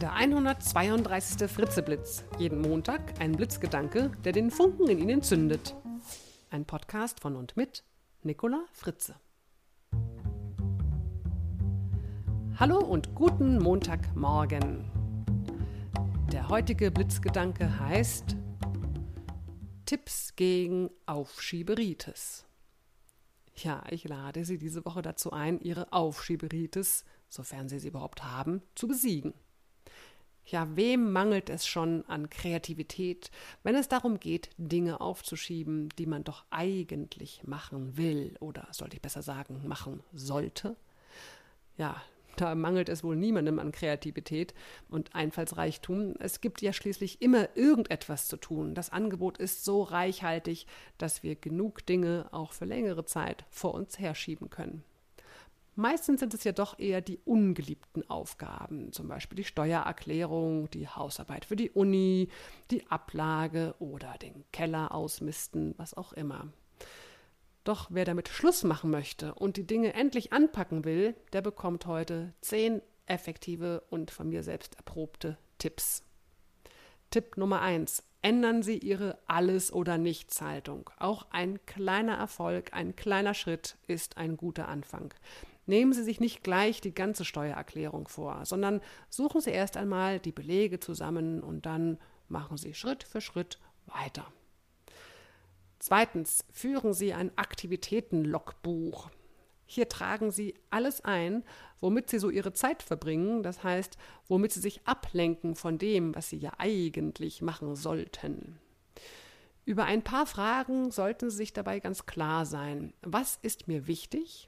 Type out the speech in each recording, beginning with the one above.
Der 132. Fritzeblitz. Jeden Montag ein Blitzgedanke, der den Funken in Ihnen zündet. Ein Podcast von und mit Nicola Fritze. Hallo und guten Montagmorgen. Der heutige Blitzgedanke heißt Tipps gegen Aufschieberitis. Ja, ich lade Sie diese Woche dazu ein, Ihre Aufschieberitis, sofern Sie sie überhaupt haben, zu besiegen. Ja, wem mangelt es schon an Kreativität, wenn es darum geht, Dinge aufzuschieben, die man doch eigentlich machen will oder sollte ich besser sagen, machen sollte? Ja, da mangelt es wohl niemandem an Kreativität und Einfallsreichtum. Es gibt ja schließlich immer irgendetwas zu tun. Das Angebot ist so reichhaltig, dass wir genug Dinge auch für längere Zeit vor uns herschieben können. Meistens sind es ja doch eher die ungeliebten Aufgaben, zum Beispiel die Steuererklärung, die Hausarbeit für die Uni, die Ablage oder den Keller ausmisten, was auch immer. Doch wer damit Schluss machen möchte und die Dinge endlich anpacken will, der bekommt heute zehn effektive und von mir selbst erprobte Tipps. Tipp Nummer eins: Ändern Sie Ihre Alles- oder Nichts-Haltung. Auch ein kleiner Erfolg, ein kleiner Schritt ist ein guter Anfang. Nehmen Sie sich nicht gleich die ganze Steuererklärung vor, sondern suchen Sie erst einmal die Belege zusammen und dann machen Sie Schritt für Schritt weiter. Zweitens, führen Sie ein Aktivitätenlogbuch. Hier tragen Sie alles ein, womit Sie so Ihre Zeit verbringen, das heißt, womit Sie sich ablenken von dem, was Sie ja eigentlich machen sollten. Über ein paar Fragen sollten Sie sich dabei ganz klar sein. Was ist mir wichtig?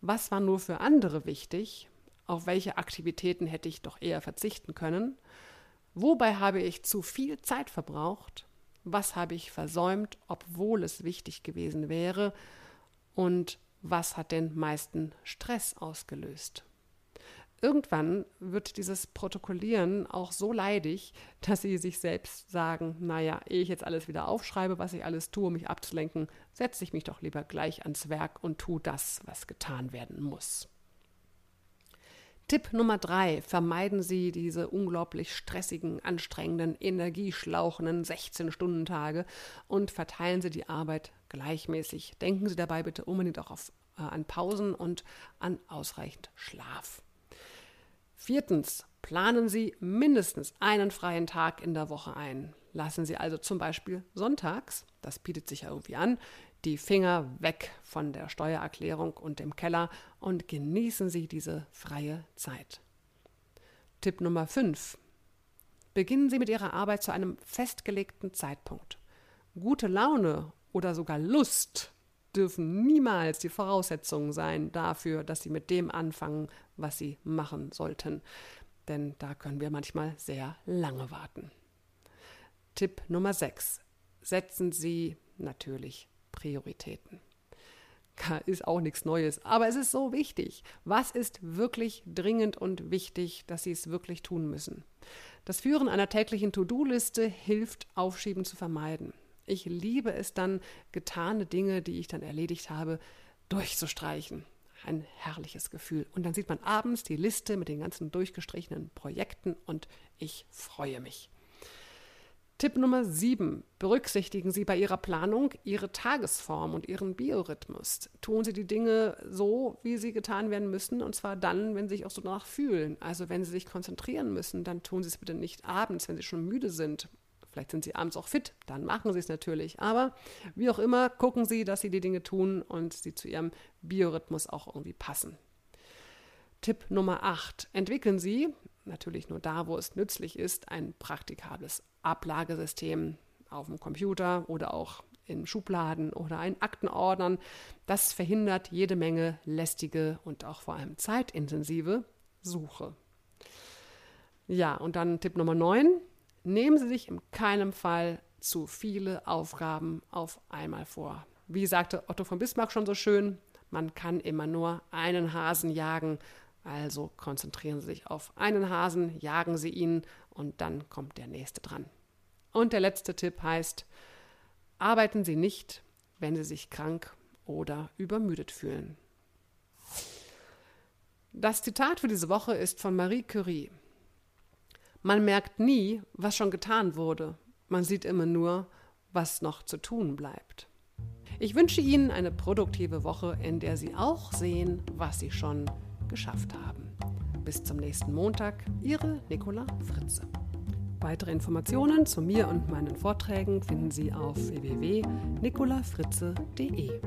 Was war nur für andere wichtig? Auf welche Aktivitäten hätte ich doch eher verzichten können? Wobei habe ich zu viel Zeit verbraucht? Was habe ich versäumt, obwohl es wichtig gewesen wäre? Und was hat den meisten Stress ausgelöst? Irgendwann wird dieses Protokollieren auch so leidig, dass sie sich selbst sagen, naja, ehe ich jetzt alles wieder aufschreibe, was ich alles tue, um mich abzulenken, setze ich mich doch lieber gleich ans Werk und tue das, was getan werden muss. Tipp Nummer drei: Vermeiden Sie diese unglaublich stressigen, anstrengenden, energieschlauchenden 16-Stunden-Tage und verteilen Sie die Arbeit gleichmäßig. Denken Sie dabei bitte unbedingt auch auf, äh, an Pausen und an ausreichend Schlaf. Viertens, planen Sie mindestens einen freien Tag in der Woche ein. Lassen Sie also zum Beispiel sonntags, das bietet sich ja irgendwie an, die Finger weg von der Steuererklärung und dem Keller und genießen Sie diese freie Zeit. Tipp Nummer 5. Beginnen Sie mit Ihrer Arbeit zu einem festgelegten Zeitpunkt. Gute Laune oder sogar Lust dürfen niemals die Voraussetzungen sein dafür, dass Sie mit dem anfangen, was Sie machen sollten. Denn da können wir manchmal sehr lange warten. Tipp Nummer 6. Setzen Sie natürlich Prioritäten. Ist auch nichts Neues, aber es ist so wichtig. Was ist wirklich dringend und wichtig, dass Sie es wirklich tun müssen? Das Führen einer täglichen To-Do-Liste hilft, Aufschieben zu vermeiden. Ich liebe es dann, getane Dinge, die ich dann erledigt habe, durchzustreichen. Ein herrliches Gefühl. Und dann sieht man abends die Liste mit den ganzen durchgestrichenen Projekten und ich freue mich. Tipp Nummer 7. Berücksichtigen Sie bei Ihrer Planung Ihre Tagesform und Ihren Biorhythmus. Tun Sie die Dinge so, wie sie getan werden müssen, und zwar dann, wenn Sie sich auch so danach fühlen. Also wenn Sie sich konzentrieren müssen, dann tun Sie es bitte nicht abends, wenn Sie schon müde sind. Vielleicht sind Sie abends auch fit, dann machen Sie es natürlich. Aber wie auch immer, gucken Sie, dass Sie die Dinge tun und sie zu Ihrem Biorhythmus auch irgendwie passen. Tipp Nummer 8. Entwickeln Sie, natürlich nur da, wo es nützlich ist, ein praktikables Ablagesystem auf dem Computer oder auch in Schubladen oder in Aktenordnern. Das verhindert jede Menge lästige und auch vor allem zeitintensive Suche. Ja, und dann Tipp Nummer 9. Nehmen Sie sich in keinem Fall zu viele Aufgaben auf einmal vor. Wie sagte Otto von Bismarck schon so schön, man kann immer nur einen Hasen jagen, also konzentrieren Sie sich auf einen Hasen, jagen Sie ihn und dann kommt der nächste dran. Und der letzte Tipp heißt, arbeiten Sie nicht, wenn Sie sich krank oder übermüdet fühlen. Das Zitat für diese Woche ist von Marie Curie. Man merkt nie, was schon getan wurde. Man sieht immer nur, was noch zu tun bleibt. Ich wünsche Ihnen eine produktive Woche, in der Sie auch sehen, was Sie schon geschafft haben. Bis zum nächsten Montag, Ihre Nicola Fritze. Weitere Informationen zu mir und meinen Vorträgen finden Sie auf www.nicolafritze.de.